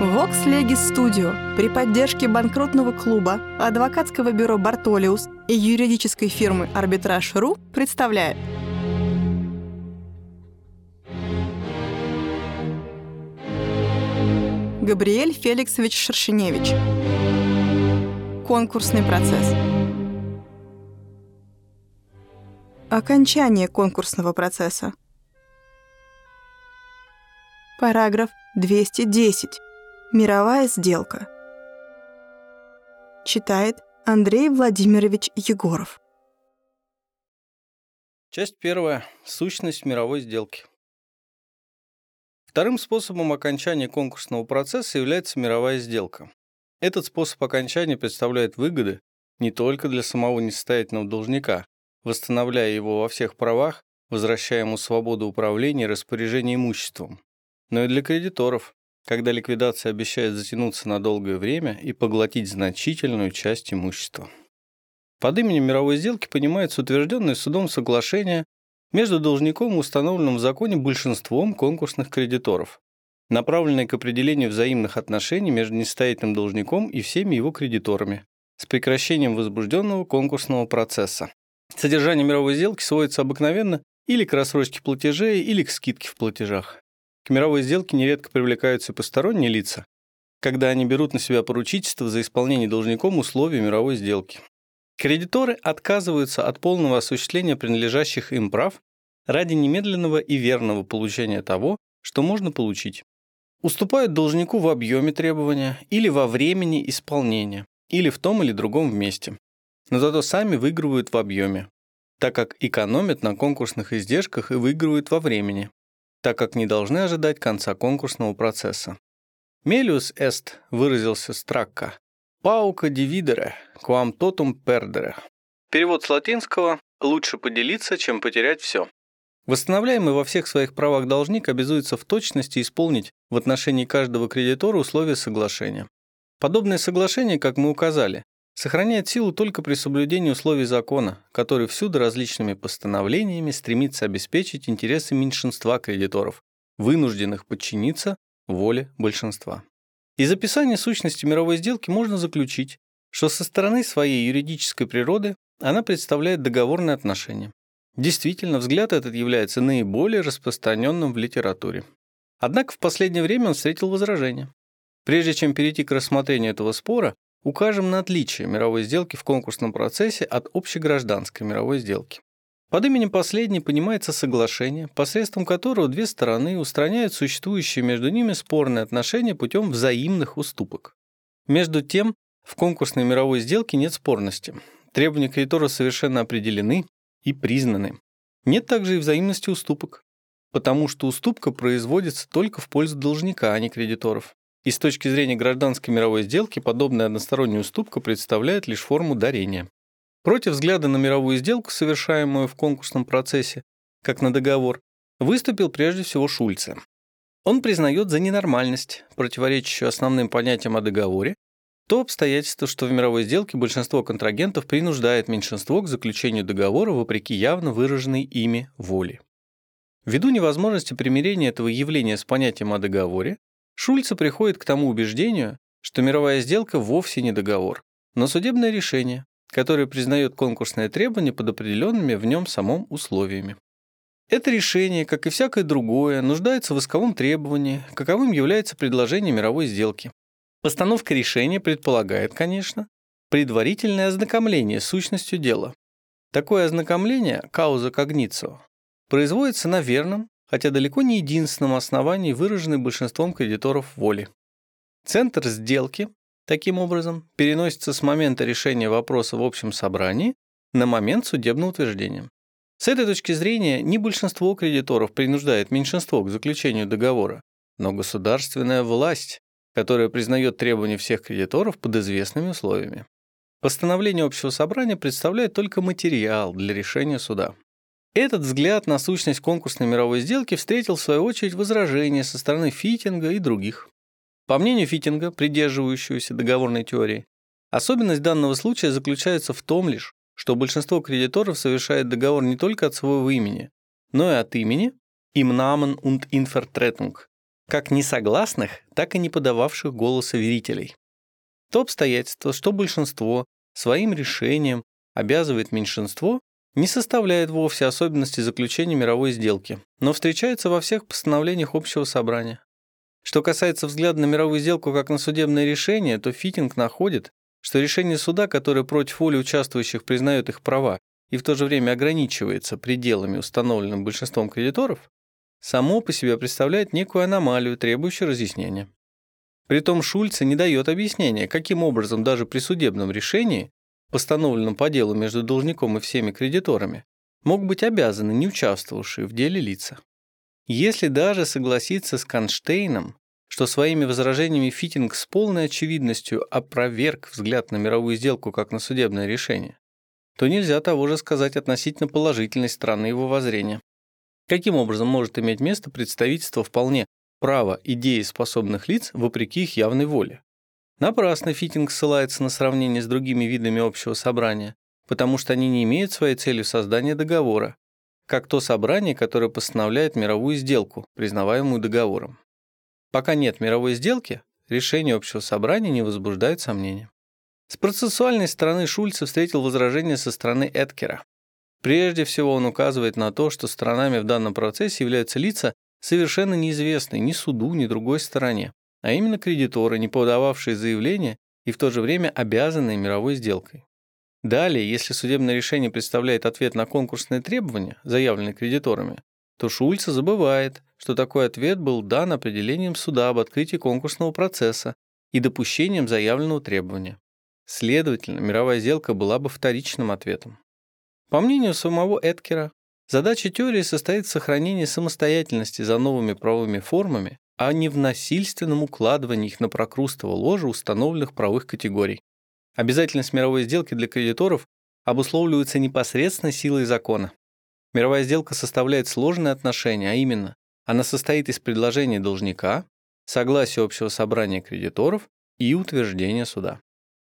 Vox Legis Studio. При поддержке банкротного клуба, адвокатского бюро «Бартолиус» и юридической фирмы «Арбитраж.ру» представляет. Габриэль Феликсович Шершеневич. Конкурсный процесс. Окончание конкурсного процесса. Параграф 210 Мировая сделка. Читает Андрей Владимирович Егоров. Часть первая. Сущность мировой сделки. Вторым способом окончания конкурсного процесса является мировая сделка. Этот способ окончания представляет выгоды не только для самого несостоятельного должника, восстановляя его во всех правах, возвращая ему свободу управления и распоряжения имуществом, но и для кредиторов, когда ликвидация обещает затянуться на долгое время и поглотить значительную часть имущества. Под именем мировой сделки понимается утвержденное судом соглашение между должником и установленным в законе большинством конкурсных кредиторов, направленное к определению взаимных отношений между несостоятельным должником и всеми его кредиторами, с прекращением возбужденного конкурсного процесса. Содержание мировой сделки сводится обыкновенно или к рассрочке платежей, или к скидке в платежах. К мировой сделке нередко привлекаются посторонние лица, когда они берут на себя поручительство за исполнение должником условий мировой сделки. Кредиторы отказываются от полного осуществления принадлежащих им прав ради немедленного и верного получения того, что можно получить. Уступают должнику в объеме требования или во времени исполнения, или в том или другом вместе. Но зато сами выигрывают в объеме, так как экономят на конкурсных издержках и выигрывают во времени, так как не должны ожидать конца конкурсного процесса. Мелиус эст выразился стракка. Паука дивидере, quam totum perdere. Перевод с латинского «лучше поделиться, чем потерять все». Восстановляемый во всех своих правах должник обязуется в точности исполнить в отношении каждого кредитора условия соглашения. Подобное соглашение, как мы указали, сохраняет силу только при соблюдении условий закона, который всюду различными постановлениями стремится обеспечить интересы меньшинства кредиторов, вынужденных подчиниться воле большинства. Из описания сущности мировой сделки можно заключить, что со стороны своей юридической природы она представляет договорные отношения. Действительно, взгляд этот является наиболее распространенным в литературе. Однако в последнее время он встретил возражения. Прежде чем перейти к рассмотрению этого спора, Укажем на отличие мировой сделки в конкурсном процессе от общегражданской мировой сделки. Под именем последней понимается соглашение, посредством которого две стороны устраняют существующие между ними спорные отношения путем взаимных уступок. Между тем, в конкурсной мировой сделке нет спорности. Требования кредитора совершенно определены и признаны. Нет также и взаимности уступок, потому что уступка производится только в пользу должника, а не кредиторов. И с точки зрения гражданской мировой сделки подобная односторонняя уступка представляет лишь форму дарения. Против взгляда на мировую сделку, совершаемую в конкурсном процессе, как на договор, выступил прежде всего Шульце. Он признает за ненормальность, противоречащую основным понятиям о договоре, то обстоятельство, что в мировой сделке большинство контрагентов принуждает меньшинство к заключению договора вопреки явно выраженной ими воле. Ввиду невозможности примирения этого явления с понятием о договоре, Шульца приходит к тому убеждению, что мировая сделка вовсе не договор, но судебное решение, которое признает конкурсное требование под определенными в нем самом условиями. Это решение, как и всякое другое, нуждается в исковом требовании, каковым является предложение мировой сделки. Постановка решения предполагает, конечно, предварительное ознакомление с сущностью дела. Такое ознакомление, кауза когницио, производится на верном, хотя далеко не единственном основании, выраженной большинством кредиторов воли. Центр сделки, таким образом, переносится с момента решения вопроса в общем собрании на момент судебного утверждения. С этой точки зрения не большинство кредиторов принуждает меньшинство к заключению договора, но государственная власть, которая признает требования всех кредиторов под известными условиями. Постановление общего собрания представляет только материал для решения суда. Этот взгляд на сущность конкурсной мировой сделки встретил в свою очередь возражения со стороны Фитинга и других. По мнению Фитинга, придерживающегося договорной теории, особенность данного случая заключается в том лишь, что большинство кредиторов совершает договор не только от своего имени, но и от имени им Namen und Invertretung, как несогласных, так и не подававших голоса верителей. То обстоятельство, что большинство своим решением обязывает меньшинство, не составляет вовсе особенности заключения мировой сделки, но встречается во всех постановлениях общего собрания. Что касается взгляда на мировую сделку как на судебное решение, то Фитинг находит, что решение суда, которое против воли участвующих признает их права и в то же время ограничивается пределами, установленными большинством кредиторов, само по себе представляет некую аномалию, требующую разъяснения. Притом Шульце не дает объяснения, каким образом даже при судебном решении, постановленном по делу между должником и всеми кредиторами, мог быть обязаны не участвовавшие в деле лица. Если даже согласиться с Конштейном, что своими возражениями Фитинг с полной очевидностью опроверг взгляд на мировую сделку как на судебное решение, то нельзя того же сказать относительно положительной стороны его воззрения. Каким образом может иметь место представительство вполне права идеи способных лиц вопреки их явной воле? Напрасно Фитинг ссылается на сравнение с другими видами общего собрания, потому что они не имеют своей целью создания договора, как то собрание, которое постановляет мировую сделку, признаваемую договором. Пока нет мировой сделки, решение общего собрания не возбуждает сомнения. С процессуальной стороны Шульца встретил возражение со стороны Эткера. Прежде всего он указывает на то, что сторонами в данном процессе являются лица, совершенно неизвестные ни суду, ни другой стороне, а именно кредиторы, не подававшие заявление и в то же время обязанные мировой сделкой. Далее, если судебное решение представляет ответ на конкурсные требования, заявленные кредиторами, то Шульца забывает, что такой ответ был дан определением суда об открытии конкурсного процесса и допущением заявленного требования. Следовательно, мировая сделка была бы вторичным ответом. По мнению самого Эткера, задача теории состоит в сохранении самостоятельности за новыми правовыми формами, а не в насильственном укладывании их на прокрустово ложе установленных правовых категорий. Обязательность мировой сделки для кредиторов обусловливается непосредственно силой закона. Мировая сделка составляет сложные отношения, а именно, она состоит из предложения должника, согласия общего собрания кредиторов и утверждения суда.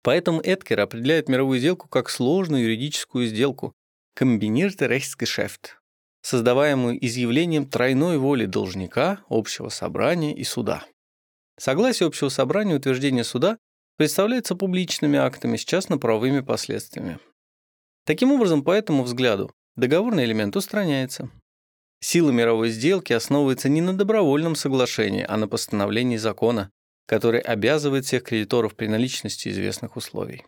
Поэтому Эткер определяет мировую сделку как сложную юридическую сделку, комбинирте Rechtsgeschäft, создаваемую изъявлением тройной воли должника, общего собрания и суда. Согласие общего собрания и утверждение суда представляется публичными актами с частно-правовыми последствиями. Таким образом, по этому взгляду, договорный элемент устраняется. Сила мировой сделки основывается не на добровольном соглашении, а на постановлении закона, который обязывает всех кредиторов при наличности известных условий.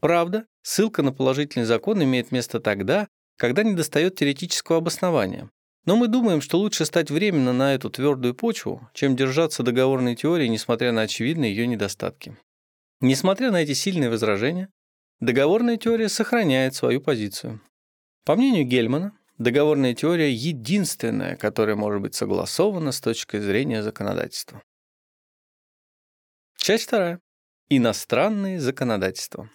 Правда, ссылка на положительный закон имеет место тогда, когда недостает теоретического обоснования. Но мы думаем, что лучше стать временно на эту твердую почву, чем держаться договорной теории, несмотря на очевидные ее недостатки. Несмотря на эти сильные возражения, договорная теория сохраняет свою позицию. По мнению Гельмана, договорная теория единственная, которая может быть согласована с точки зрения законодательства. Часть вторая. Иностранные законодательства.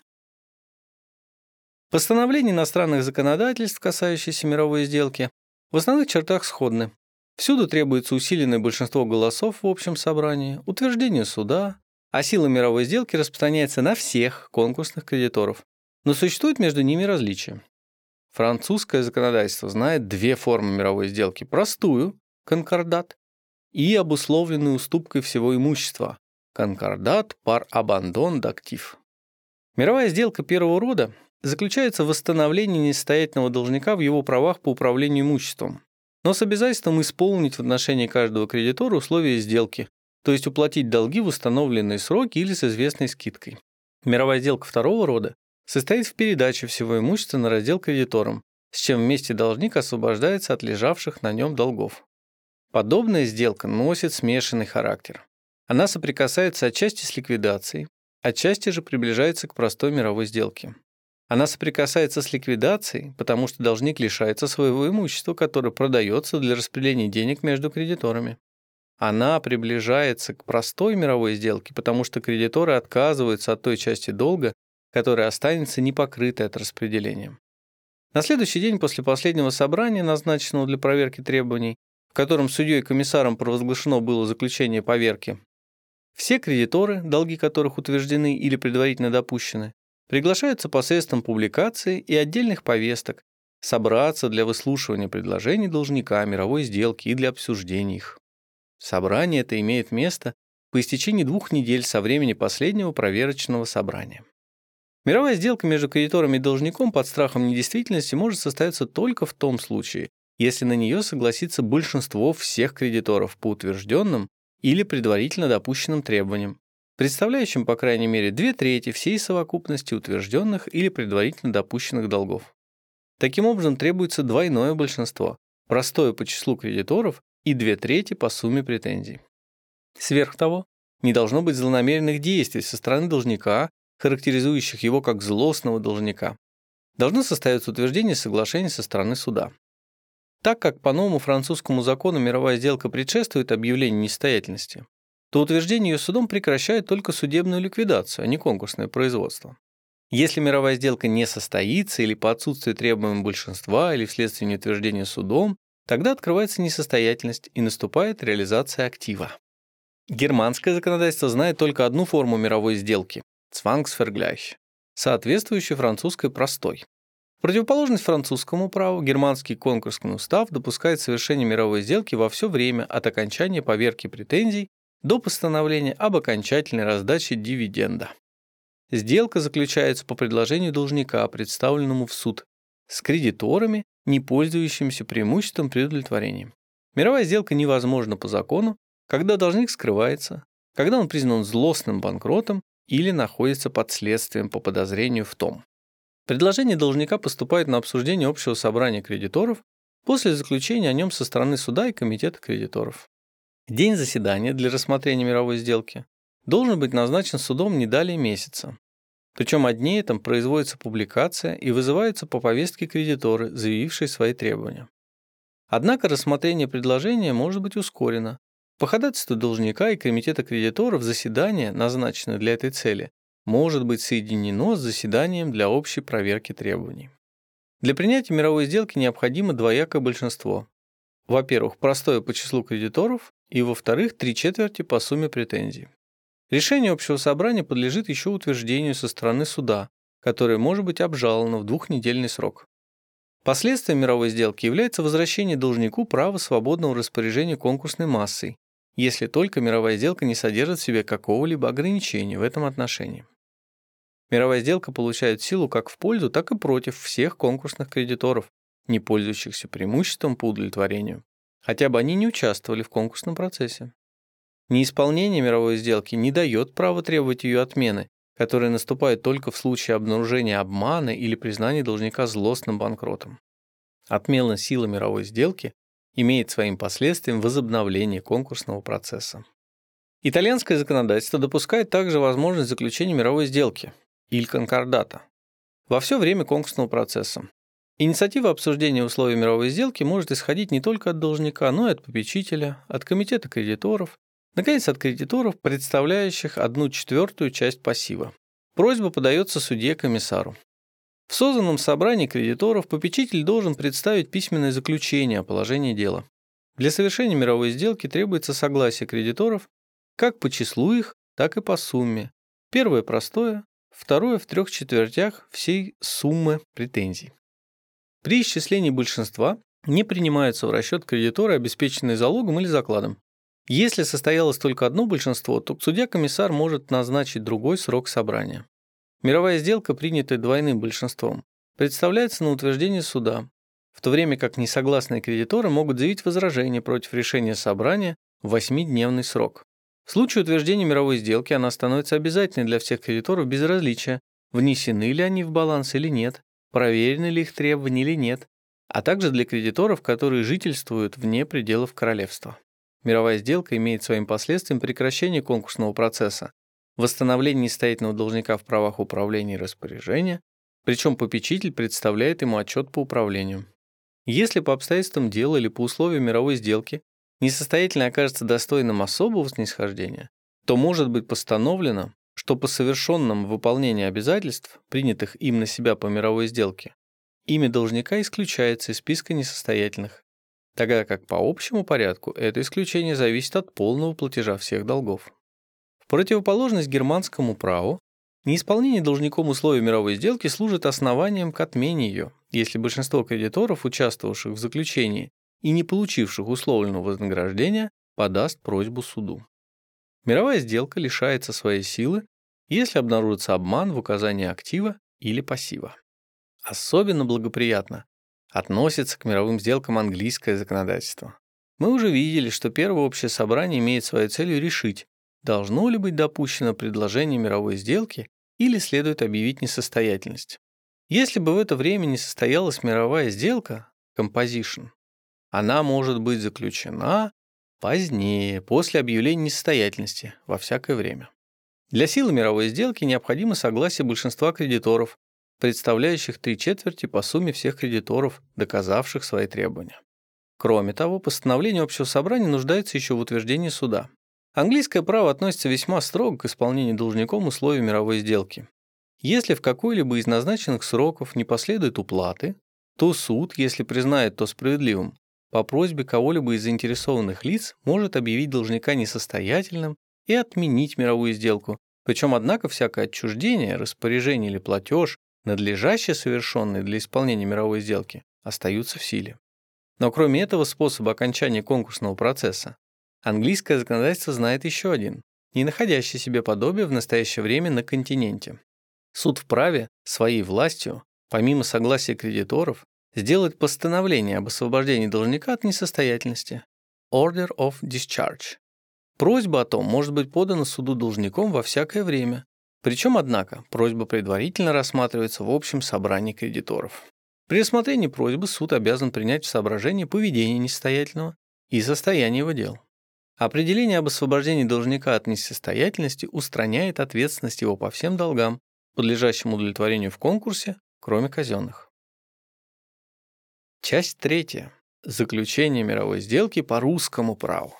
Постановления иностранных законодательств, касающиеся мировой сделки, в основных чертах сходны. Всюду требуется усиленное большинство голосов в общем собрании, утверждение суда, а сила мировой сделки распространяется на всех конкурсных кредиторов. Но существует между ними различия. Французское законодательство знает две формы мировой сделки. Простую – конкордат, и обусловленную уступкой всего имущества – конкордат пар абандон дактив. Мировая сделка первого рода заключается в восстановлении несостоятельного должника в его правах по управлению имуществом, но с обязательством исполнить в отношении каждого кредитора условия сделки, то есть уплатить долги в установленные сроки или с известной скидкой. Мировая сделка второго рода состоит в передаче всего имущества на раздел кредиторам, с чем вместе должник освобождается от лежавших на нем долгов. Подобная сделка носит смешанный характер. Она соприкасается отчасти с ликвидацией, отчасти же приближается к простой мировой сделке. Она соприкасается с ликвидацией, потому что должник лишается своего имущества, которое продается для распределения денег между кредиторами. Она приближается к простой мировой сделке, потому что кредиторы отказываются от той части долга, которая останется непокрытой от распределения. На следующий день после последнего собрания, назначенного для проверки требований, в котором судьей и комиссаром провозглашено было заключение поверки, все кредиторы, долги которых утверждены или предварительно допущены, приглашаются посредством публикаций и отдельных повесток собраться для выслушивания предложений должника мировой сделки и для обсуждения их. Собрание это имеет место по истечении двух недель со времени последнего проверочного собрания. Мировая сделка между кредитором и должником под страхом недействительности может состояться только в том случае, если на нее согласится большинство всех кредиторов по утвержденным или предварительно допущенным требованиям, представляющим по крайней мере две трети всей совокупности утвержденных или предварительно допущенных долгов. Таким образом, требуется двойное большинство, простое по числу кредиторов и две трети по сумме претензий. Сверх того, не должно быть злонамеренных действий со стороны должника, характеризующих его как злостного должника. Должно состояться утверждение соглашения со стороны суда. Так как по новому французскому закону мировая сделка предшествует объявлению несостоятельности, то утверждение ее судом прекращает только судебную ликвидацию, а не конкурсное производство. Если мировая сделка не состоится или по отсутствию требуемого большинства или вследствие неутверждения судом, тогда открывается несостоятельность и наступает реализация актива. Германское законодательство знает только одну форму мировой сделки – «Zwangsvergleich», соответствующую французской простой. В противоположность французскому праву, германский конкурсный устав допускает совершение мировой сделки во все время от окончания поверки претензий до постановления об окончательной раздаче дивиденда. Сделка заключается по предложению должника, представленному в суд, с кредиторами, не пользующимися преимуществом при удовлетворении. Мировая сделка невозможна по закону, когда должник скрывается, когда он признан злостным банкротом или находится под следствием по подозрению в том. Предложение должника поступает на обсуждение общего собрания кредиторов после заключения о нем со стороны суда и комитета кредиторов. День заседания для рассмотрения мировой сделки должен быть назначен судом не далее месяца. Причем о дне этом производится публикация и вызываются по повестке кредиторы, заявившие свои требования. Однако рассмотрение предложения может быть ускорено, по ходатайству должника и комитета кредиторов заседание, назначенное для этой цели, может быть соединено с заседанием для общей проверки требований. Для принятия мировой сделки необходимо двоякое большинство. Во-первых, простое по числу кредиторов, и во-вторых, три четверти по сумме претензий. Решение общего собрания подлежит еще утверждению со стороны суда, которое может быть обжаловано в двухнедельный срок. Последствием мировой сделки является возвращение должнику права свободного распоряжения конкурсной массой, если только мировая сделка не содержит в себе какого-либо ограничения в этом отношении. Мировая сделка получает силу как в пользу, так и против всех конкурсных кредиторов, не пользующихся преимуществом по удовлетворению, хотя бы они не участвовали в конкурсном процессе. Неисполнение мировой сделки не дает права требовать ее отмены, которая наступает только в случае обнаружения обмана или признания должника злостным банкротом. Отмена силы мировой сделки имеет своим последствием возобновление конкурсного процесса. Итальянское законодательство допускает также возможность заключения мировой сделки или конкордата во все время конкурсного процесса. Инициатива обсуждения условий мировой сделки может исходить не только от должника, но и от попечителя, от комитета кредиторов, наконец, от кредиторов, представляющих одну четвертую часть пассива. Просьба подается судье-комиссару. В созданном собрании кредиторов попечитель должен представить письменное заключение о положении дела. Для совершения мировой сделки требуется согласие кредиторов как по числу их, так и по сумме. Первое простое, второе в трех четвертях всей суммы претензий. При исчислении большинства не принимаются в расчет кредиторы, обеспеченные залогом или закладом. Если состоялось только одно большинство, то судья-комиссар может назначить другой срок собрания. Мировая сделка, принятая двойным большинством, представляется на утверждение суда, в то время как несогласные кредиторы могут заявить возражение против решения собрания в восьмидневный срок. В случае утверждения мировой сделки она становится обязательной для всех кредиторов без различия, внесены ли они в баланс или нет, проверены ли их требования или нет, а также для кредиторов, которые жительствуют вне пределов королевства. Мировая сделка имеет своим последствием прекращение конкурсного процесса, восстановление несостоятельного должника в правах управления и распоряжения, причем попечитель представляет ему отчет по управлению. Если по обстоятельствам дела или по условиям мировой сделки несостоятельный окажется достойным особого снисхождения, то может быть постановлено, что по совершенному выполнению обязательств, принятых им на себя по мировой сделке, имя должника исключается из списка несостоятельных, тогда как по общему порядку это исключение зависит от полного платежа всех долгов. В противоположность германскому праву, неисполнение должником условий мировой сделки служит основанием к отмене ее, если большинство кредиторов, участвовавших в заключении и не получивших условленного вознаграждения, подаст просьбу суду. Мировая сделка лишается своей силы, если обнаружится обман в указании актива или пассива. Особенно благоприятно относится к мировым сделкам английское законодательство. Мы уже видели, что первое общее собрание имеет своей целью решить, должно ли быть допущено предложение мировой сделки или следует объявить несостоятельность. Если бы в это время не состоялась мировая сделка, composition, она может быть заключена позднее, после объявления несостоятельности, во всякое время. Для силы мировой сделки необходимо согласие большинства кредиторов, представляющих три четверти по сумме всех кредиторов, доказавших свои требования. Кроме того, постановление общего собрания нуждается еще в утверждении суда. Английское право относится весьма строго к исполнению должником условий мировой сделки. Если в какой-либо из назначенных сроков не последует уплаты, то суд, если признает то справедливым, по просьбе кого-либо из заинтересованных лиц может объявить должника несостоятельным и отменить мировую сделку, причем, однако, всякое отчуждение, распоряжение или платеж, надлежаще совершенные для исполнения мировой сделки, остаются в силе. Но кроме этого способа окончания конкурсного процесса, Английское законодательство знает еще один, не находящий себе подобия в настоящее время на континенте. Суд вправе своей властью, помимо согласия кредиторов, сделать постановление об освобождении должника от несостоятельности Order of Discharge. Просьба о том может быть подана суду должником во всякое время, причем, однако, просьба предварительно рассматривается в общем собрании кредиторов. При рассмотрении просьбы суд обязан принять в соображение поведение несостоятельного и состояние его дел. Определение об освобождении должника от несостоятельности устраняет ответственность его по всем долгам, подлежащим удовлетворению в конкурсе, кроме казенных. Часть третья. Заключение мировой сделки по русскому праву.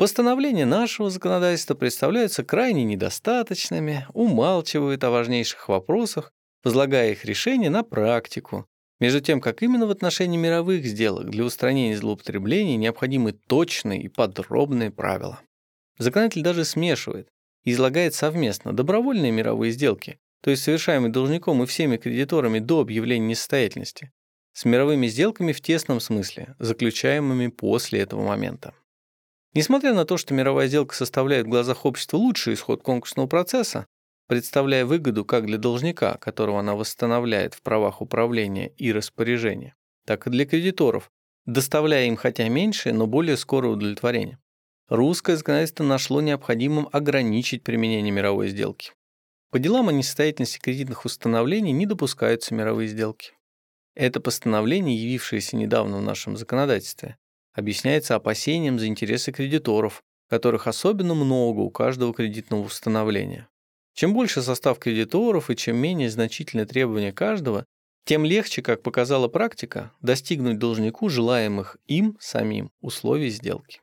Постановления нашего законодательства представляются крайне недостаточными, умалчивают о важнейших вопросах, возлагая их решение на практику, между тем, как именно в отношении мировых сделок для устранения злоупотреблений необходимы точные и подробные правила. Законодатель даже смешивает и излагает совместно добровольные мировые сделки, то есть совершаемые должником и всеми кредиторами до объявления несостоятельности, с мировыми сделками в тесном смысле, заключаемыми после этого момента. Несмотря на то, что мировая сделка составляет в глазах общества лучший исход конкурсного процесса, представляя выгоду как для должника, которого она восстановляет в правах управления и распоряжения, так и для кредиторов, доставляя им хотя меньшее, но более скорое удовлетворение. Русское законодательство нашло необходимым ограничить применение мировой сделки. По делам о несостоятельности кредитных установлений не допускаются мировые сделки. Это постановление, явившееся недавно в нашем законодательстве, объясняется опасением за интересы кредиторов, которых особенно много у каждого кредитного установления. Чем больше состав кредиторов и чем менее значительны требования каждого, тем легче, как показала практика, достигнуть должнику желаемых им самим условий сделки.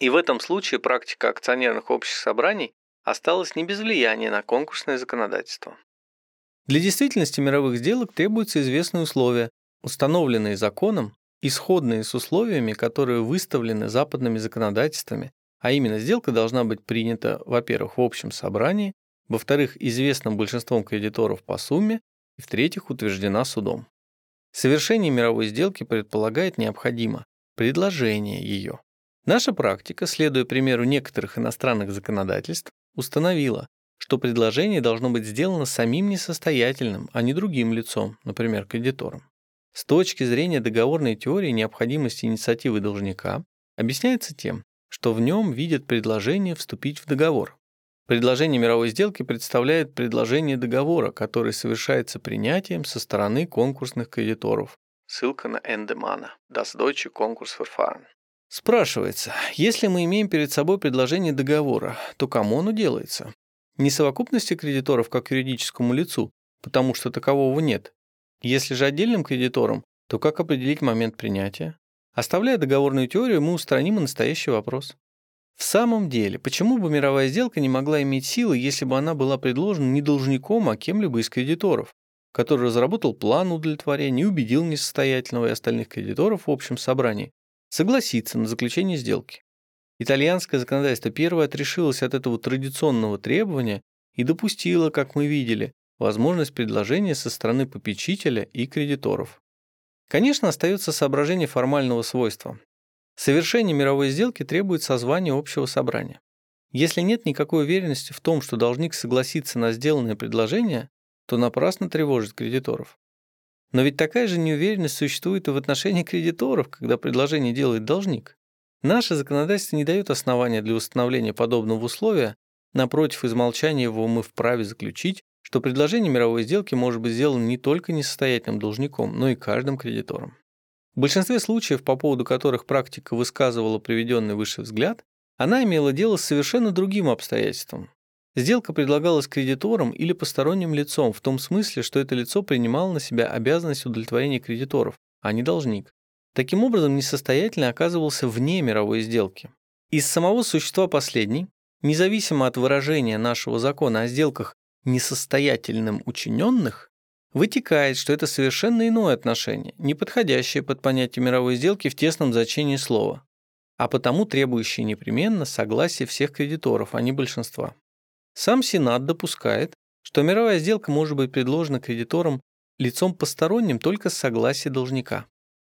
И в этом случае практика акционерных общих собраний осталась не без влияния на конкурсное законодательство. Для действительности мировых сделок требуются известные условия, установленные законом, исходные с условиями, которые выставлены западными законодательствами, а именно сделка должна быть принята, во-первых, в общем собрании, во-вторых, известным большинством кредиторов по сумме, и в-третьих, утверждена судом. Совершение мировой сделки предполагает необходимо предложение ее. Наша практика, следуя примеру некоторых иностранных законодательств, установила, что предложение должно быть сделано самим несостоятельным, а не другим лицом, например, кредитором. С точки зрения договорной теории необходимости инициативы должника объясняется тем, что в нем видят предложение вступить в договор. Предложение мировой сделки представляет предложение договора, который совершается принятием со стороны конкурсных кредиторов. Ссылка на Эндемана. Das Deutsche Konkursverfahren. Спрашивается, если мы имеем перед собой предложение договора, то кому оно делается? Не совокупности кредиторов как юридическому лицу, потому что такового нет. Если же отдельным кредиторам, то как определить момент принятия? Оставляя договорную теорию, мы устраним и настоящий вопрос. В самом деле, почему бы мировая сделка не могла иметь силы, если бы она была предложена не должником, а кем-либо из кредиторов, который разработал план удовлетворения и убедил несостоятельного и остальных кредиторов в общем собрании согласиться на заключение сделки? Итальянское законодательство первое отрешилось от этого традиционного требования и допустило, как мы видели, возможность предложения со стороны попечителя и кредиторов. Конечно, остается соображение формального свойства. Совершение мировой сделки требует созвания общего собрания. Если нет никакой уверенности в том, что должник согласится на сделанное предложение, то напрасно тревожит кредиторов. Но ведь такая же неуверенность существует и в отношении кредиторов, когда предложение делает должник. Наше законодательство не дает основания для установления подобного условия, напротив, из молчания его мы вправе заключить, что предложение мировой сделки может быть сделано не только несостоятельным должником, но и каждым кредитором. В большинстве случаев, по поводу которых практика высказывала приведенный выше взгляд, она имела дело с совершенно другим обстоятельством. Сделка предлагалась кредитором или посторонним лицом в том смысле, что это лицо принимало на себя обязанность удовлетворения кредиторов, а не должник. Таким образом, несостоятельный оказывался вне мировой сделки. Из самого существа последней, независимо от выражения нашего закона о сделках несостоятельным учиненных, вытекает, что это совершенно иное отношение, не подходящее под понятие мировой сделки в тесном значении слова а потому требующие непременно согласия всех кредиторов, а не большинства. Сам Сенат допускает, что мировая сделка может быть предложена кредиторам лицом посторонним только с согласия должника.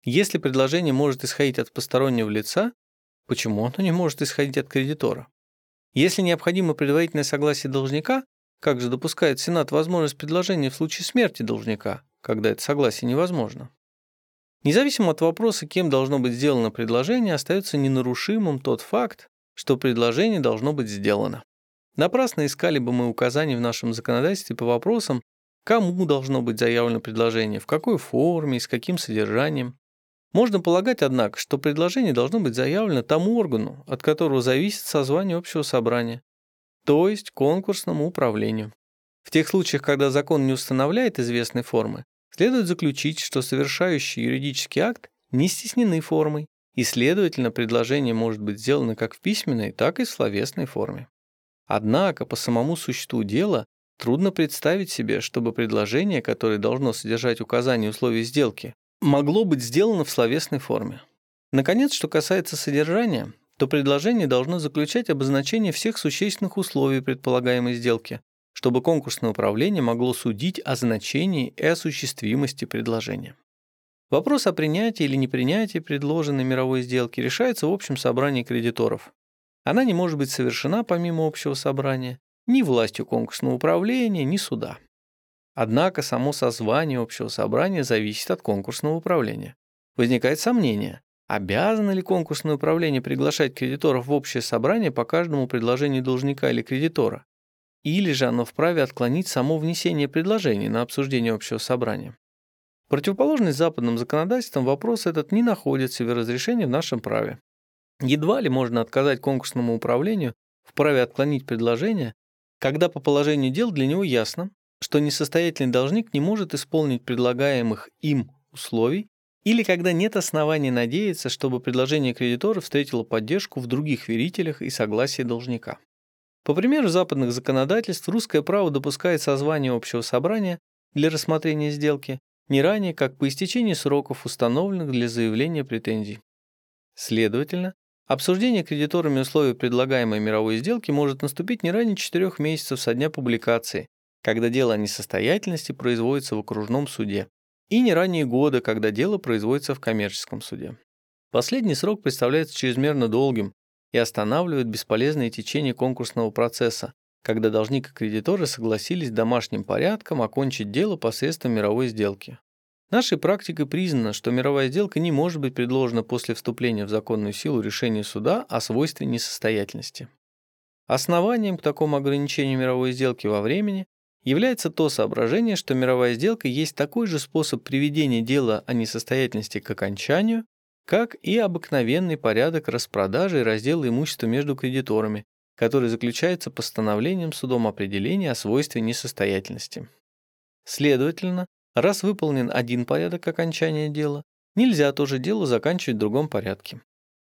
Если предложение может исходить от постороннего лица, почему оно не может исходить от кредитора? Если необходимо предварительное согласие должника, как же допускает Сенат возможность предложения в случае смерти должника, когда это согласие невозможно? Независимо от вопроса, кем должно быть сделано предложение, остается ненарушимым тот факт, что предложение должно быть сделано. Напрасно искали бы мы указания в нашем законодательстве по вопросам, кому должно быть заявлено предложение, в какой форме и с каким содержанием. Можно полагать, однако, что предложение должно быть заявлено тому органу, от которого зависит созвание общего собрания, то есть конкурсному управлению. В тех случаях, когда закон не устанавливает известной формы, Следует заключить, что совершающий юридический акт не стеснены формой, и, следовательно, предложение может быть сделано как в письменной, так и в словесной форме. Однако, по самому существу дела, трудно представить себе, чтобы предложение, которое должно содержать указание условий сделки, могло быть сделано в словесной форме. Наконец, что касается содержания, то предложение должно заключать обозначение всех существенных условий предполагаемой сделки, чтобы конкурсное управление могло судить о значении и осуществимости предложения. Вопрос о принятии или непринятии предложенной мировой сделки решается в общем собрании кредиторов. Она не может быть совершена помимо общего собрания ни властью конкурсного управления, ни суда. Однако само созвание общего собрания зависит от конкурсного управления. Возникает сомнение, обязано ли конкурсное управление приглашать кредиторов в общее собрание по каждому предложению должника или кредитора, или же оно вправе отклонить само внесение предложений на обсуждение общего собрания. Противоположный западным законодательствам вопрос этот не находит себе разрешения в нашем праве. Едва ли можно отказать конкурсному управлению в праве отклонить предложение, когда по положению дел для него ясно, что несостоятельный должник не может исполнить предлагаемых им условий или когда нет оснований надеяться, чтобы предложение кредитора встретило поддержку в других верителях и согласии должника. По примеру западных законодательств, русское право допускает созвание общего собрания для рассмотрения сделки не ранее, как по истечении сроков, установленных для заявления претензий. Следовательно, обсуждение кредиторами условий предлагаемой мировой сделки может наступить не ранее 4 месяцев со дня публикации, когда дело о несостоятельности производится в окружном суде, и не ранее года, когда дело производится в коммерческом суде. Последний срок представляется чрезмерно долгим, и останавливает бесполезное течение конкурсного процесса, когда должник и кредиторы согласились домашним порядком окончить дело посредством мировой сделки. Нашей практикой признано, что мировая сделка не может быть предложена после вступления в законную силу решения суда о свойстве несостоятельности. Основанием к такому ограничению мировой сделки во времени является то соображение, что мировая сделка есть такой же способ приведения дела о несостоятельности к окончанию, как и обыкновенный порядок распродажи и раздела имущества между кредиторами, который заключается постановлением судом определения о свойстве несостоятельности. Следовательно, раз выполнен один порядок окончания дела, нельзя то же дело заканчивать в другом порядке.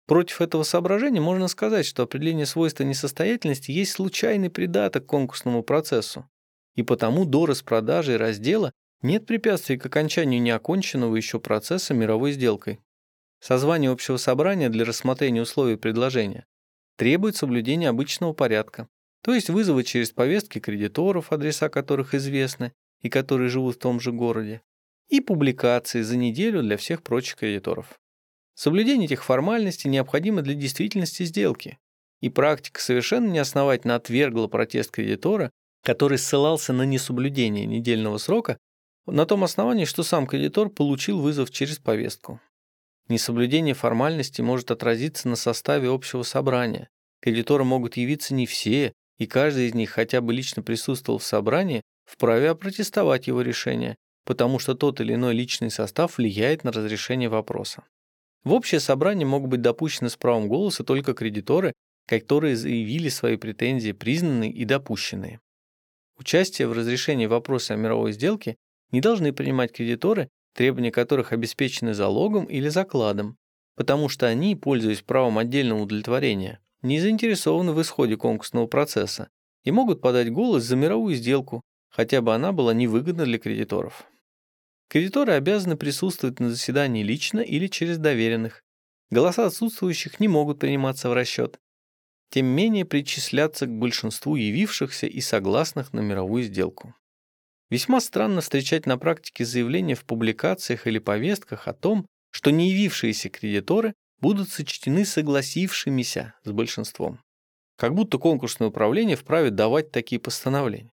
Против этого соображения можно сказать, что определение свойства несостоятельности есть случайный придаток конкурсному процессу, и потому до распродажи и раздела нет препятствий к окончанию неоконченного еще процесса мировой сделкой. Созвание общего собрания для рассмотрения условий предложения требует соблюдения обычного порядка, то есть вызова через повестки кредиторов, адреса которых известны и которые живут в том же городе, и публикации за неделю для всех прочих кредиторов. Соблюдение этих формальностей необходимо для действительности сделки, и практика совершенно неосновательно отвергла протест кредитора, который ссылался на несоблюдение недельного срока на том основании, что сам кредитор получил вызов через повестку. Несоблюдение формальности может отразиться на составе общего собрания. Кредиторы могут явиться не все, и каждый из них хотя бы лично присутствовал в собрании, вправе опротестовать его решение, потому что тот или иной личный состав влияет на разрешение вопроса. В общее собрание могут быть допущены с правом голоса только кредиторы, которые заявили свои претензии признанные и допущенные. Участие в разрешении вопроса о мировой сделке не должны принимать кредиторы, требования которых обеспечены залогом или закладом, потому что они, пользуясь правом отдельного удовлетворения, не заинтересованы в исходе конкурсного процесса и могут подать голос за мировую сделку, хотя бы она была невыгодна для кредиторов. Кредиторы обязаны присутствовать на заседании лично или через доверенных. Голоса отсутствующих не могут приниматься в расчет, тем менее причисляться к большинству явившихся и согласных на мировую сделку. Весьма странно встречать на практике заявления в публикациях или повестках о том, что не явившиеся кредиторы будут сочтены согласившимися с большинством. Как будто конкурсное управление вправе давать такие постановления.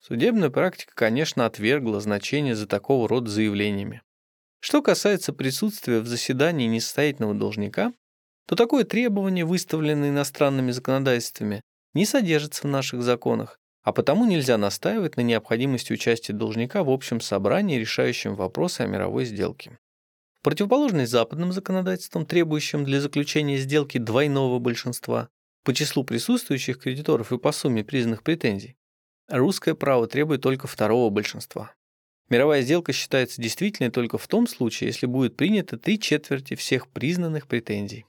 Судебная практика, конечно, отвергла значение за такого рода заявлениями. Что касается присутствия в заседании несостоятельного должника, то такое требование, выставленное иностранными законодательствами, не содержится в наших законах, а потому нельзя настаивать на необходимости участия должника в общем собрании, решающем вопросы о мировой сделке. В противоположность западным законодательствам, требующим для заключения сделки двойного большинства по числу присутствующих кредиторов и по сумме признанных претензий, русское право требует только второго большинства. Мировая сделка считается действительной только в том случае, если будет принято три четверти всех признанных претензий.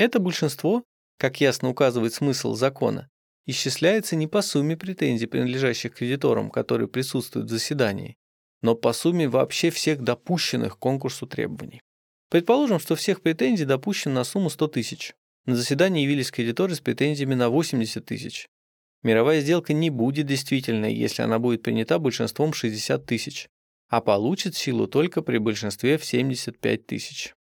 Это большинство, как ясно указывает смысл закона, исчисляется не по сумме претензий, принадлежащих кредиторам, которые присутствуют в заседании, но по сумме вообще всех допущенных к конкурсу требований. Предположим, что всех претензий допущено на сумму 100 тысяч. На заседании явились кредиторы с претензиями на 80 тысяч. Мировая сделка не будет действительной, если она будет принята большинством 60 тысяч, а получит силу только при большинстве в 75 тысяч.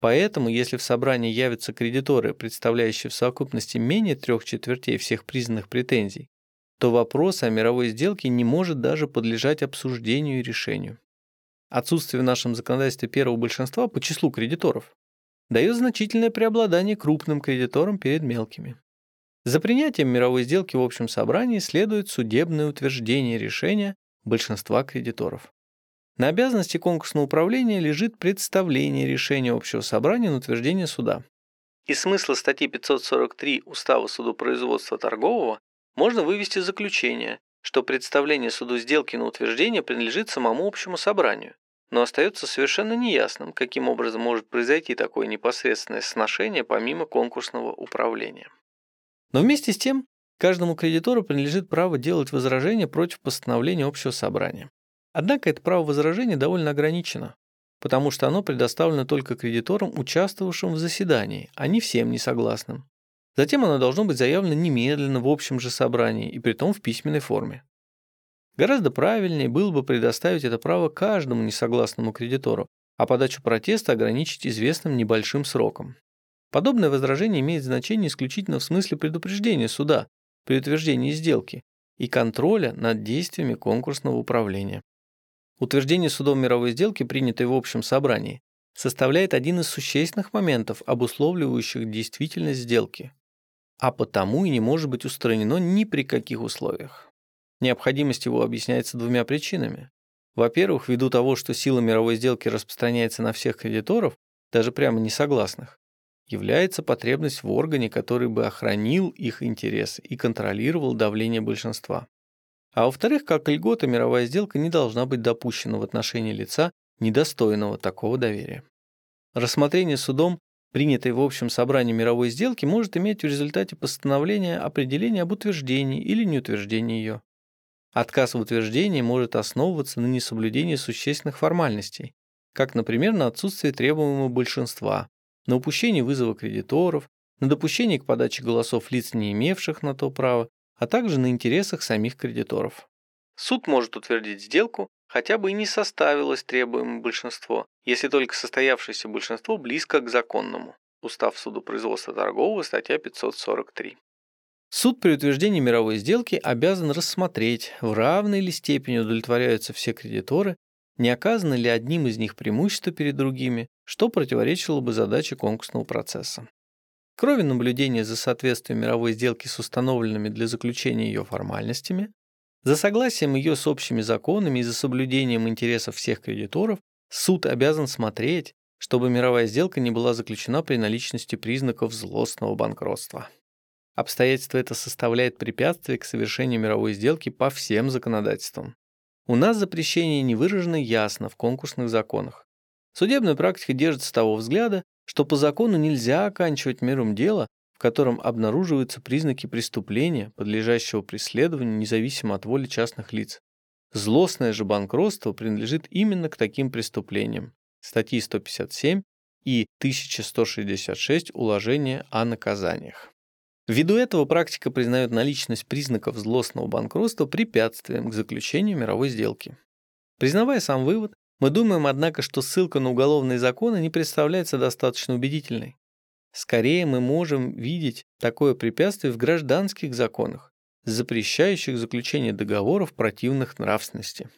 Поэтому, если в собрании явятся кредиторы, представляющие в совокупности менее трех четвертей всех признанных претензий, то вопрос о мировой сделке не может даже подлежать обсуждению и решению. Отсутствие в нашем законодательстве первого большинства по числу кредиторов дает значительное преобладание крупным кредиторам перед мелкими. За принятием мировой сделки в общем собрании следует судебное утверждение решения большинства кредиторов. На обязанности конкурсного управления лежит представление решения общего собрания на утверждение суда. Из смысла статьи 543 Устава судопроизводства торгового можно вывести заключение, что представление суду сделки на утверждение принадлежит самому общему собранию, но остается совершенно неясным, каким образом может произойти такое непосредственное сношение помимо конкурсного управления. Но вместе с тем, каждому кредитору принадлежит право делать возражения против постановления общего собрания. Однако это право возражения довольно ограничено, потому что оно предоставлено только кредиторам, участвовавшим в заседании, а не всем несогласным. Затем оно должно быть заявлено немедленно в общем же собрании, и при том в письменной форме. Гораздо правильнее было бы предоставить это право каждому несогласному кредитору, а подачу протеста ограничить известным небольшим сроком. Подобное возражение имеет значение исключительно в смысле предупреждения суда при утверждении сделки и контроля над действиями конкурсного управления. Утверждение судом мировой сделки, принятое в общем собрании, составляет один из существенных моментов, обусловливающих действительность сделки, а потому и не может быть устранено ни при каких условиях. Необходимость его объясняется двумя причинами. Во-первых, ввиду того, что сила мировой сделки распространяется на всех кредиторов, даже прямо несогласных, является потребность в органе, который бы охранил их интересы и контролировал давление большинства. А во-вторых, как льгота, мировая сделка не должна быть допущена в отношении лица, недостойного такого доверия. Рассмотрение судом, принятой в общем собрании мировой сделки, может иметь в результате постановления определения об утверждении или неутверждении ее. Отказ в утверждении может основываться на несоблюдении существенных формальностей, как, например, на отсутствии требуемого большинства, на упущении вызова кредиторов, на допущении к подаче голосов лиц, не имевших на то права, а также на интересах самих кредиторов. Суд может утвердить сделку хотя бы и не составилось требуемое большинство, если только состоявшееся большинство близко к законному. Устав судопроизводства торгового, статья 543. Суд при утверждении мировой сделки обязан рассмотреть, в равной ли степени удовлетворяются все кредиторы, не оказано ли одним из них преимущество перед другими, что противоречило бы задаче конкурсного процесса. Кроме наблюдения за соответствием мировой сделки с установленными для заключения ее формальностями, за согласием ее с общими законами и за соблюдением интересов всех кредиторов, суд обязан смотреть, чтобы мировая сделка не была заключена при наличности признаков злостного банкротства. Обстоятельство это составляет препятствие к совершению мировой сделки по всем законодательствам. У нас запрещение не выражено ясно в конкурсных законах. Судебная практика держится того взгляда, что по закону нельзя оканчивать миром дело, котором обнаруживаются признаки преступления, подлежащего преследованию независимо от воли частных лиц. Злостное же банкротство принадлежит именно к таким преступлениям. Статьи 157 и 1166 Уложения о наказаниях. Ввиду этого практика признает наличность признаков злостного банкротства препятствием к заключению мировой сделки. Признавая сам вывод, мы думаем, однако, что ссылка на уголовные законы не представляется достаточно убедительной. Скорее мы можем видеть такое препятствие в гражданских законах, запрещающих заключение договоров противных нравственности.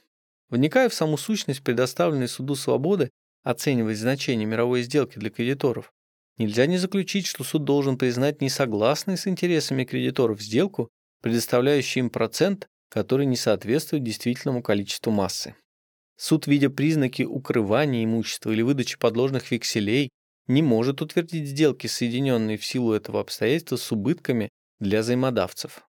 Вникая в саму сущность предоставленной суду свободы, оценивать значение мировой сделки для кредиторов, нельзя не заключить, что суд должен признать несогласной с интересами кредиторов сделку, предоставляющую им процент, который не соответствует действительному количеству массы. Суд, видя признаки укрывания имущества или выдачи подложных векселей, не может утвердить сделки, соединенные в силу этого обстоятельства с убытками для взаимодавцев.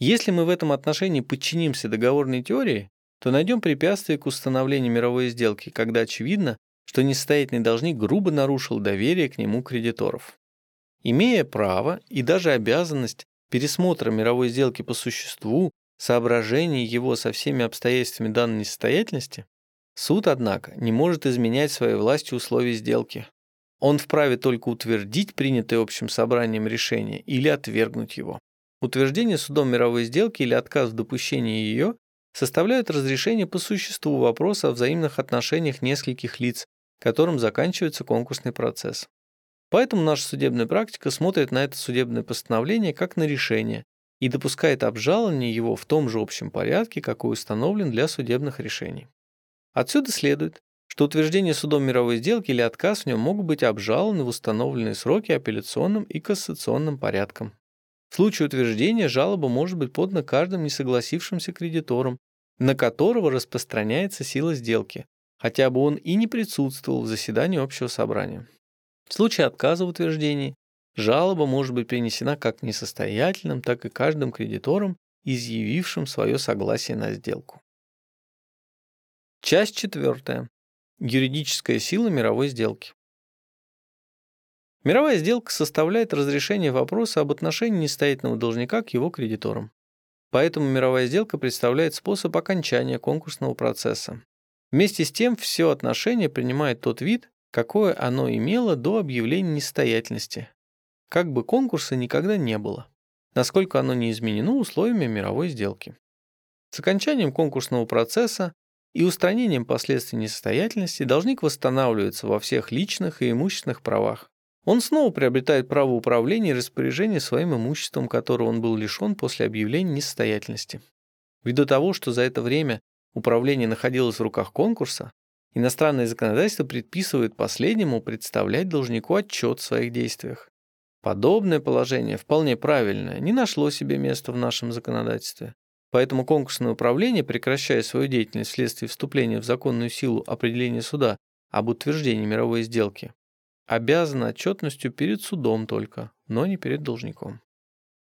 Если мы в этом отношении подчинимся договорной теории, то найдем препятствие к установлению мировой сделки, когда очевидно, что несостоятельный должник грубо нарушил доверие к нему кредиторов. Имея право и даже обязанность пересмотра мировой сделки по существу, соображения его со всеми обстоятельствами данной несостоятельности, суд, однако, не может изменять своей властью условий сделки, он вправе только утвердить принятое общим собранием решение или отвергнуть его. Утверждение судом мировой сделки или отказ в допущении ее составляют разрешение по существу вопроса о взаимных отношениях нескольких лиц, которым заканчивается конкурсный процесс. Поэтому наша судебная практика смотрит на это судебное постановление как на решение и допускает обжалование его в том же общем порядке, какой установлен для судебных решений. Отсюда следует, что утверждение судом мировой сделки или отказ в нем могут быть обжалованы в установленные сроки апелляционным и кассационным порядком. В случае утверждения жалоба может быть подана каждым несогласившимся кредитором, на которого распространяется сила сделки, хотя бы он и не присутствовал в заседании общего собрания. В случае отказа в утверждении жалоба может быть принесена как несостоятельным, так и каждым кредитором, изъявившим свое согласие на сделку. Часть четвертая. Юридическая сила мировой сделки. Мировая сделка составляет разрешение вопроса об отношении несостоятельного должника к его кредиторам. Поэтому мировая сделка представляет способ окончания конкурсного процесса. Вместе с тем, все отношение принимает тот вид, какое оно имело до объявления несостоятельности. Как бы конкурса никогда не было, насколько оно не изменено условиями мировой сделки. С окончанием конкурсного процесса и устранением последствий несостоятельности должник восстанавливается во всех личных и имущественных правах. Он снова приобретает право управления и распоряжения своим имуществом, которого он был лишен после объявления несостоятельности. Ввиду того, что за это время управление находилось в руках конкурса, иностранное законодательство предписывает последнему представлять должнику отчет в своих действиях. Подобное положение, вполне правильное, не нашло себе места в нашем законодательстве. Поэтому конкурсное управление, прекращая свою деятельность вследствие вступления в законную силу определения суда об утверждении мировой сделки, обязано отчетностью перед судом только, но не перед должником.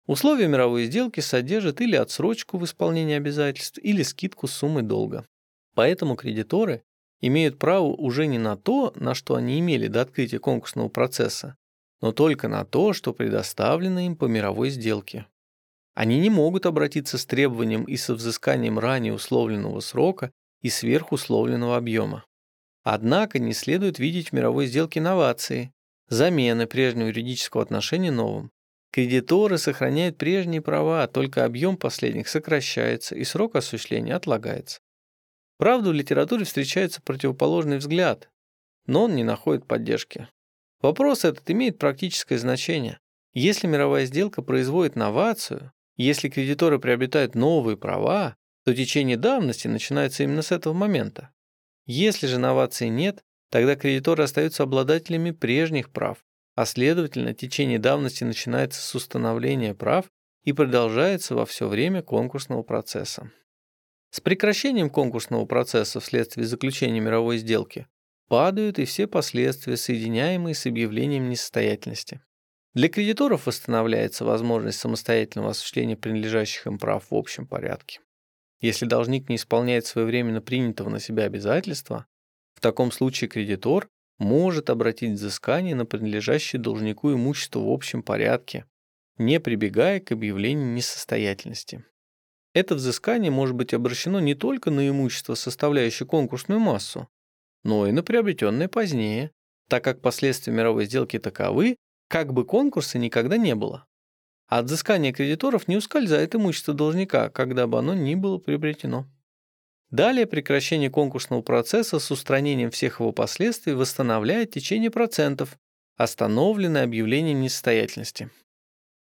Условия мировой сделки содержат или отсрочку в исполнении обязательств, или скидку суммы долга. Поэтому кредиторы имеют право уже не на то, на что они имели до открытия конкурсного процесса, но только на то, что предоставлено им по мировой сделке. Они не могут обратиться с требованием и со взысканием ранее условленного срока и сверхусловленного объема. Однако не следует видеть в мировой сделке новации, замены прежнего юридического отношения новым. Кредиторы сохраняют прежние права, только объем последних сокращается и срок осуществления отлагается. Правда, в литературе встречается противоположный взгляд, но он не находит поддержки. Вопрос этот имеет практическое значение. Если мировая сделка производит новацию, если кредиторы приобретают новые права, то течение давности начинается именно с этого момента. Если же новации нет, тогда кредиторы остаются обладателями прежних прав, а следовательно, течение давности начинается с установления прав и продолжается во все время конкурсного процесса. С прекращением конкурсного процесса вследствие заключения мировой сделки падают и все последствия, соединяемые с объявлением несостоятельности. Для кредиторов восстанавливается возможность самостоятельного осуществления принадлежащих им прав в общем порядке. Если должник не исполняет своевременно принятого на себя обязательства, в таком случае кредитор может обратить взыскание на принадлежащее должнику имущество в общем порядке, не прибегая к объявлению несостоятельности. Это взыскание может быть обращено не только на имущество, составляющее конкурсную массу, но и на приобретенное позднее, так как последствия мировой сделки таковы, как бы конкурса никогда не было. От взыскания кредиторов не ускользает имущество должника, когда бы оно ни было приобретено. Далее прекращение конкурсного процесса с устранением всех его последствий восстанавливает течение процентов, остановленное объявлением несостоятельности.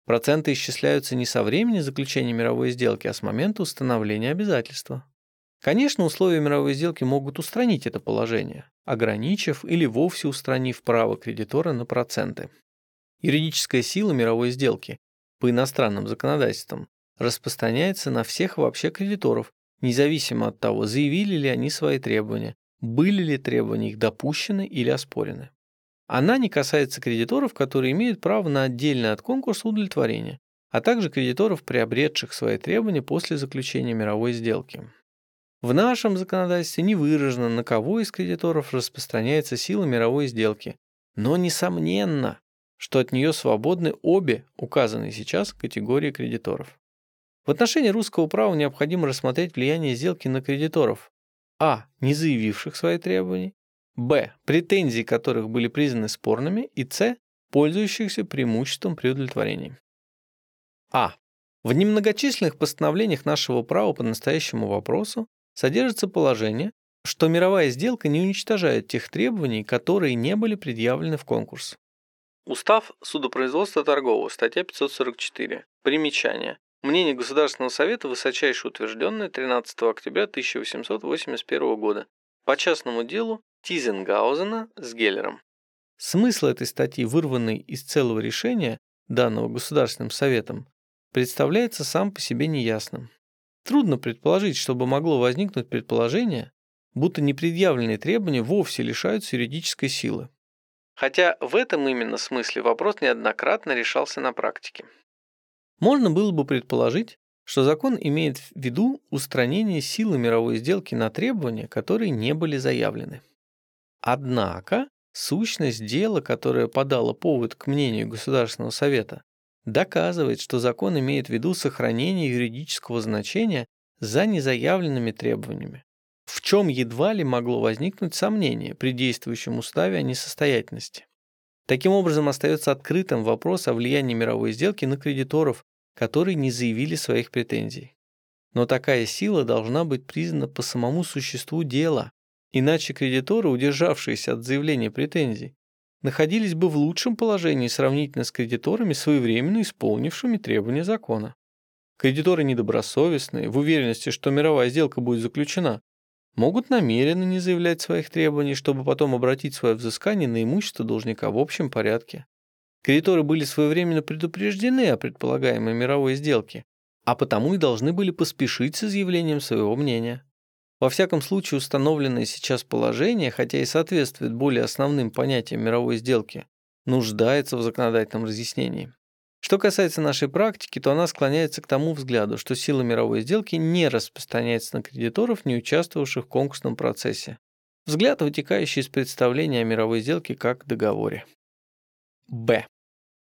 Проценты исчисляются не со времени заключения мировой сделки, а с момента установления обязательства. Конечно, условия мировой сделки могут устранить это положение, ограничив или вовсе устранив право кредитора на проценты. Юридическая сила мировой сделки по иностранным законодательствам распространяется на всех вообще кредиторов, независимо от того, заявили ли они свои требования, были ли требования их допущены или оспорены. Она не касается кредиторов, которые имеют право на отдельное от конкурса удовлетворение, а также кредиторов, приобретших свои требования после заключения мировой сделки. В нашем законодательстве не выражено, на кого из кредиторов распространяется сила мировой сделки, но несомненно, что от нее свободны обе указанные сейчас категории кредиторов. В отношении русского права необходимо рассмотреть влияние сделки на кредиторов а. не заявивших свои требования, б. претензии которых были признаны спорными и с. пользующихся преимуществом при удовлетворении. А. В немногочисленных постановлениях нашего права по настоящему вопросу содержится положение, что мировая сделка не уничтожает тех требований, которые не были предъявлены в конкурс. Устав судопроизводства торгового, статья 544. Примечание. Мнение Государственного совета высочайше утвержденное 13 октября 1881 года по частному делу Тизенгаузена с Геллером. Смысл этой статьи, вырванный из целого решения, данного Государственным советом, представляется сам по себе неясным. Трудно предположить, чтобы могло возникнуть предположение, будто непредъявленные требования вовсе лишаются юридической силы. Хотя в этом именно смысле вопрос неоднократно решался на практике. Можно было бы предположить, что закон имеет в виду устранение силы мировой сделки на требования, которые не были заявлены. Однако сущность дела, которое подало повод к мнению Государственного Совета, доказывает, что закон имеет в виду сохранение юридического значения за незаявленными требованиями, в чем едва ли могло возникнуть сомнение при действующем уставе о несостоятельности. Таким образом, остается открытым вопрос о влиянии мировой сделки на кредиторов которые не заявили своих претензий. Но такая сила должна быть признана по самому существу дела, иначе кредиторы, удержавшиеся от заявления претензий, находились бы в лучшем положении сравнительно с кредиторами, своевременно исполнившими требования закона. Кредиторы недобросовестные, в уверенности, что мировая сделка будет заключена, могут намеренно не заявлять своих требований, чтобы потом обратить свое взыскание на имущество должника в общем порядке. Кредиторы были своевременно предупреждены о предполагаемой мировой сделке, а потому и должны были поспешить с изъявлением своего мнения. Во всяком случае, установленное сейчас положение, хотя и соответствует более основным понятиям мировой сделки, нуждается в законодательном разъяснении. Что касается нашей практики, то она склоняется к тому взгляду, что сила мировой сделки не распространяется на кредиторов, не участвовавших в конкурсном процессе. Взгляд, вытекающий из представления о мировой сделке как договоре. Б.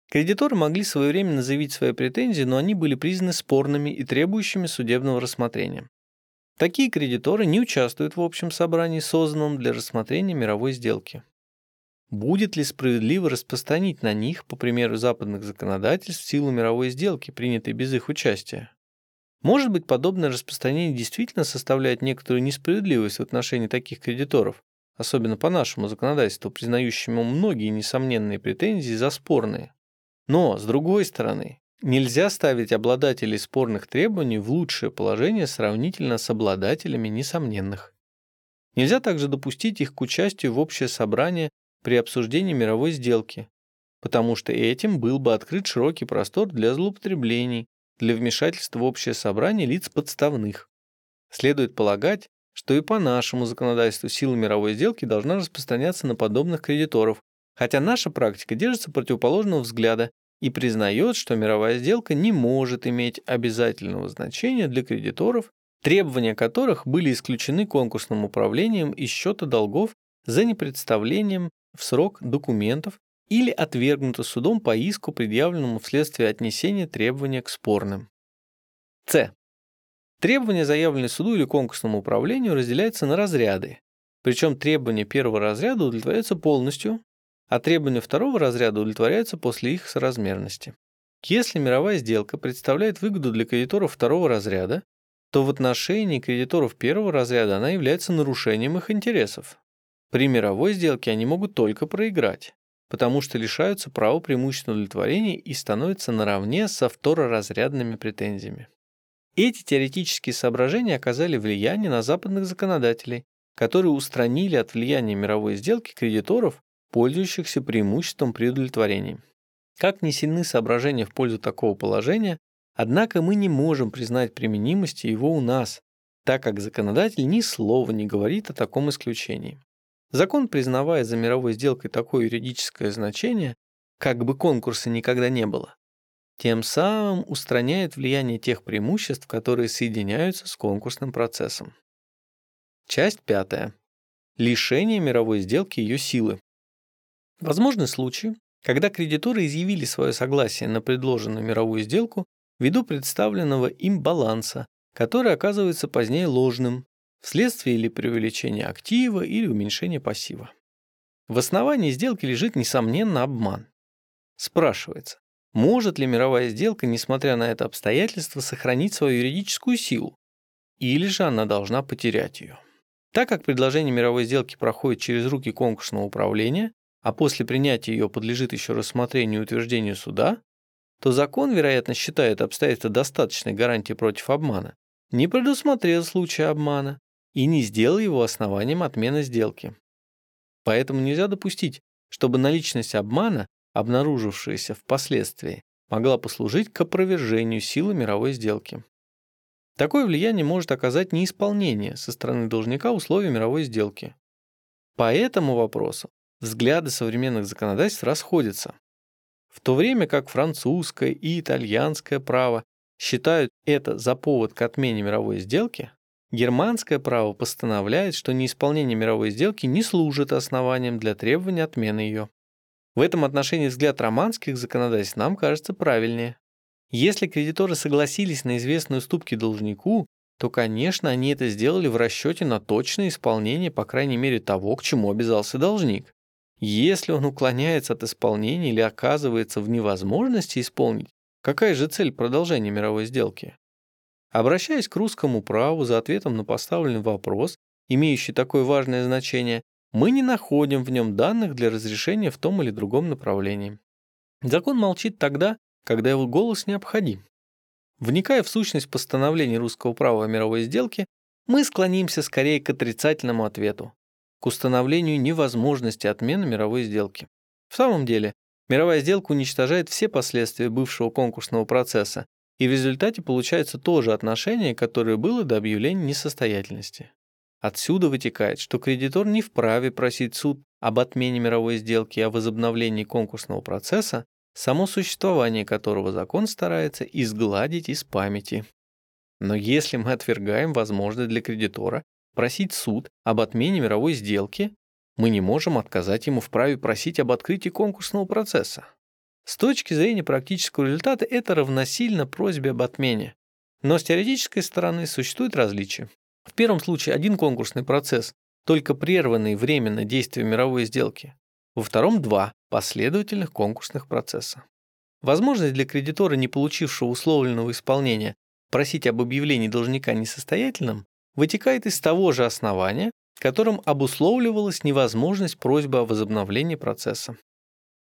Кредиторы могли своевременно заявить свои претензии, но они были признаны спорными и требующими судебного рассмотрения. Такие кредиторы не участвуют в общем собрании, созданном для рассмотрения мировой сделки. Будет ли справедливо распространить на них, по примеру западных законодательств, силу мировой сделки, принятой без их участия? Может быть, подобное распространение действительно составляет некоторую несправедливость в отношении таких кредиторов, особенно по нашему законодательству, признающему многие несомненные претензии за спорные. Но, с другой стороны, нельзя ставить обладателей спорных требований в лучшее положение сравнительно с обладателями несомненных. Нельзя также допустить их к участию в общее собрание при обсуждении мировой сделки, потому что этим был бы открыт широкий простор для злоупотреблений, для вмешательства в общее собрание лиц подставных. Следует полагать, что и по нашему законодательству сила мировой сделки должна распространяться на подобных кредиторов, хотя наша практика держится противоположного взгляда и признает, что мировая сделка не может иметь обязательного значения для кредиторов, требования которых были исключены конкурсным управлением из счета долгов за непредставлением в срок документов или отвергнуты судом по иску, предъявленному вследствие отнесения требования к спорным. С. Требования, заявленные суду или конкурсному управлению, разделяются на разряды. Причем требования первого разряда удовлетворяются полностью, а требования второго разряда удовлетворяются после их соразмерности. Если мировая сделка представляет выгоду для кредиторов второго разряда, то в отношении кредиторов первого разряда она является нарушением их интересов. При мировой сделке они могут только проиграть, потому что лишаются права преимущественного удовлетворения и становятся наравне со второразрядными претензиями. Эти теоретические соображения оказали влияние на западных законодателей, которые устранили от влияния мировой сделки кредиторов, пользующихся преимуществом при удовлетворении. Как не сильны соображения в пользу такого положения, однако мы не можем признать применимости его у нас, так как законодатель ни слова не говорит о таком исключении. Закон, признавая за мировой сделкой такое юридическое значение, как бы конкурса никогда не было, тем самым устраняет влияние тех преимуществ, которые соединяются с конкурсным процессом. Часть пятая. Лишение мировой сделки ее силы. Возможны случаи, когда кредиторы изъявили свое согласие на предложенную мировую сделку ввиду представленного им баланса, который оказывается позднее ложным, вследствие или преувеличения актива или уменьшения пассива. В основании сделки лежит, несомненно, обман. Спрашивается, может ли мировая сделка, несмотря на это обстоятельство, сохранить свою юридическую силу, или же она должна потерять ее? Так как предложение мировой сделки проходит через руки конкурсного управления, а после принятия ее подлежит еще рассмотрению и утверждению суда, то закон, вероятно, считает обстоятельства достаточной гарантией против обмана, не предусмотрел случая обмана и не сделал его основанием отмены сделки. Поэтому нельзя допустить, чтобы наличность обмана, обнаружившаяся впоследствии, могла послужить к опровержению силы мировой сделки. Такое влияние может оказать неисполнение со стороны должника условий мировой сделки. По этому вопросу взгляды современных законодательств расходятся. В то время как французское и итальянское право считают это за повод к отмене мировой сделки, германское право постановляет, что неисполнение мировой сделки не служит основанием для требования отмены ее. В этом отношении взгляд романских законодательств нам кажется правильнее. Если кредиторы согласились на известные уступки должнику, то, конечно, они это сделали в расчете на точное исполнение, по крайней мере, того, к чему обязался должник. Если он уклоняется от исполнения или оказывается в невозможности исполнить, какая же цель продолжения мировой сделки? Обращаясь к русскому праву за ответом на поставленный вопрос, имеющий такое важное значение, мы не находим в нем данных для разрешения в том или другом направлении. Закон молчит тогда, когда его голос необходим. Вникая в сущность постановлений русского права о мировой сделке, мы склонимся скорее к отрицательному ответу к установлению невозможности отмены мировой сделки. В самом деле, мировая сделка уничтожает все последствия бывшего конкурсного процесса, и в результате получается то же отношение, которое было до объявления несостоятельности. Отсюда вытекает, что кредитор не вправе просить суд об отмене мировой сделки и о возобновлении конкурсного процесса, само существование которого закон старается изгладить из памяти. Но если мы отвергаем возможность для кредитора просить суд об отмене мировой сделки, мы не можем отказать ему в праве просить об открытии конкурсного процесса. С точки зрения практического результата это равносильно просьбе об отмене. Но с теоретической стороны существует различие. В первом случае один конкурсный процесс, только прерванный временно действием мировой сделки. Во втором два последовательных конкурсных процесса. Возможность для кредитора, не получившего условленного исполнения, просить об объявлении должника несостоятельным вытекает из того же основания, которым обусловливалась невозможность просьбы о возобновлении процесса.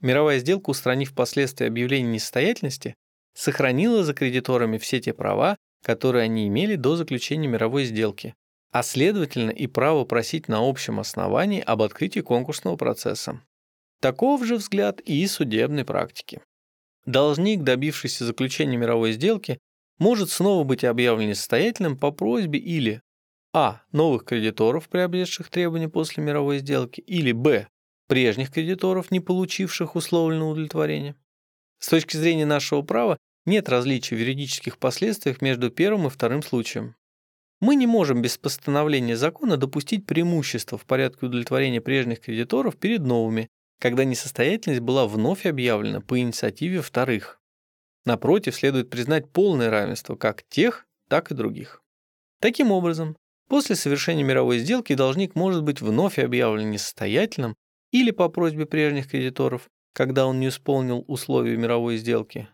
Мировая сделка, устранив последствия объявления несостоятельности, сохранила за кредиторами все те права, которые они имели до заключения мировой сделки, а следовательно и право просить на общем основании об открытии конкурсного процесса. Таков же взгляд и судебной практики. Должник, добившийся заключения мировой сделки, может снова быть объявлен несостоятельным по просьбе или а. новых кредиторов, приобретших требования после мировой сделки, или б. прежних кредиторов, не получивших условленного удовлетворения. С точки зрения нашего права нет различий в юридических последствиях между первым и вторым случаем. Мы не можем без постановления закона допустить преимущество в порядке удовлетворения прежних кредиторов перед новыми, когда несостоятельность была вновь объявлена по инициативе вторых. Напротив, следует признать полное равенство как тех, так и других. Таким образом, после совершения мировой сделки должник может быть вновь объявлен несостоятельным или по просьбе прежних кредиторов, когда он не исполнил условия мировой сделки,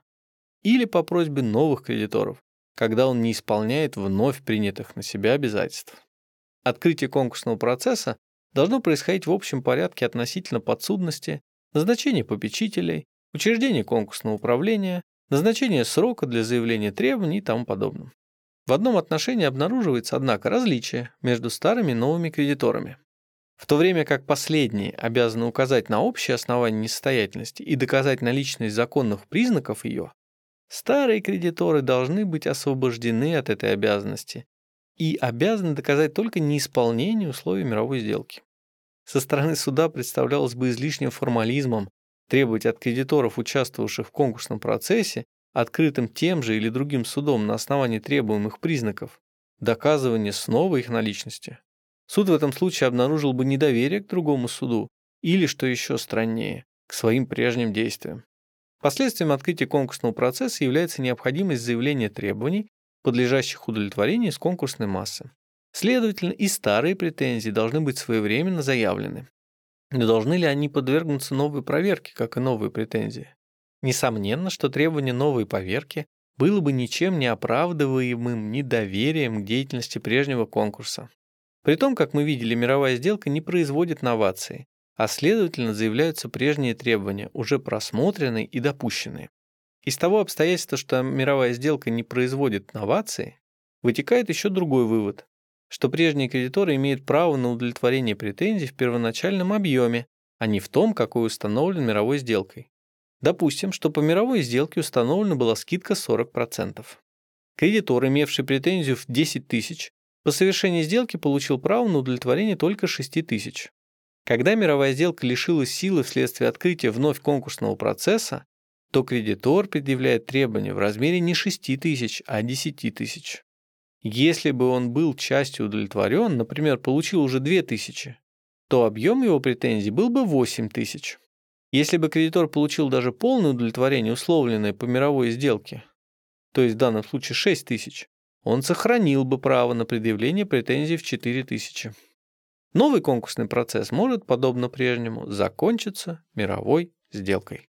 или по просьбе новых кредиторов, когда он не исполняет вновь принятых на себя обязательств. Открытие конкурсного процесса должно происходить в общем порядке относительно подсудности, назначения попечителей, учреждения конкурсного управления, назначения срока для заявления требований и тому подобное. В одном отношении обнаруживается, однако, различие между старыми и новыми кредиторами. В то время как последние обязаны указать на общее основание несостоятельности и доказать наличность законных признаков ее, Старые кредиторы должны быть освобождены от этой обязанности и обязаны доказать только неисполнение условий мировой сделки. Со стороны суда представлялось бы излишним формализмом требовать от кредиторов, участвовавших в конкурсном процессе, открытым тем же или другим судом на основании требуемых признаков, доказывания снова их наличности. Суд в этом случае обнаружил бы недоверие к другому суду или, что еще страннее, к своим прежним действиям. Последствием открытия конкурсного процесса является необходимость заявления требований, подлежащих удовлетворению из конкурсной массы. Следовательно, и старые претензии должны быть своевременно заявлены. Но должны ли они подвергнуться новой проверке, как и новые претензии? Несомненно, что требование новой поверки было бы ничем не оправдываемым недоверием к деятельности прежнего конкурса. При том, как мы видели, мировая сделка не производит новации, а следовательно заявляются прежние требования, уже просмотренные и допущенные. Из того обстоятельства, что мировая сделка не производит новации, вытекает еще другой вывод, что прежние кредиторы имеют право на удовлетворение претензий в первоначальном объеме, а не в том, какой установлен мировой сделкой. Допустим, что по мировой сделке установлена была скидка 40%. Кредитор, имевший претензию в 10 тысяч, по совершении сделки получил право на удовлетворение только 6 тысяч. Когда мировая сделка лишилась силы вследствие открытия вновь конкурсного процесса, то кредитор предъявляет требования в размере не 6 тысяч, а 10 тысяч. Если бы он был частью удовлетворен, например, получил уже 2 тысячи, то объем его претензий был бы 8 тысяч. Если бы кредитор получил даже полное удовлетворение, условленное по мировой сделке, то есть в данном случае 6 тысяч, он сохранил бы право на предъявление претензий в 4 тысячи. Новый конкурсный процесс может, подобно прежнему, закончиться мировой сделкой.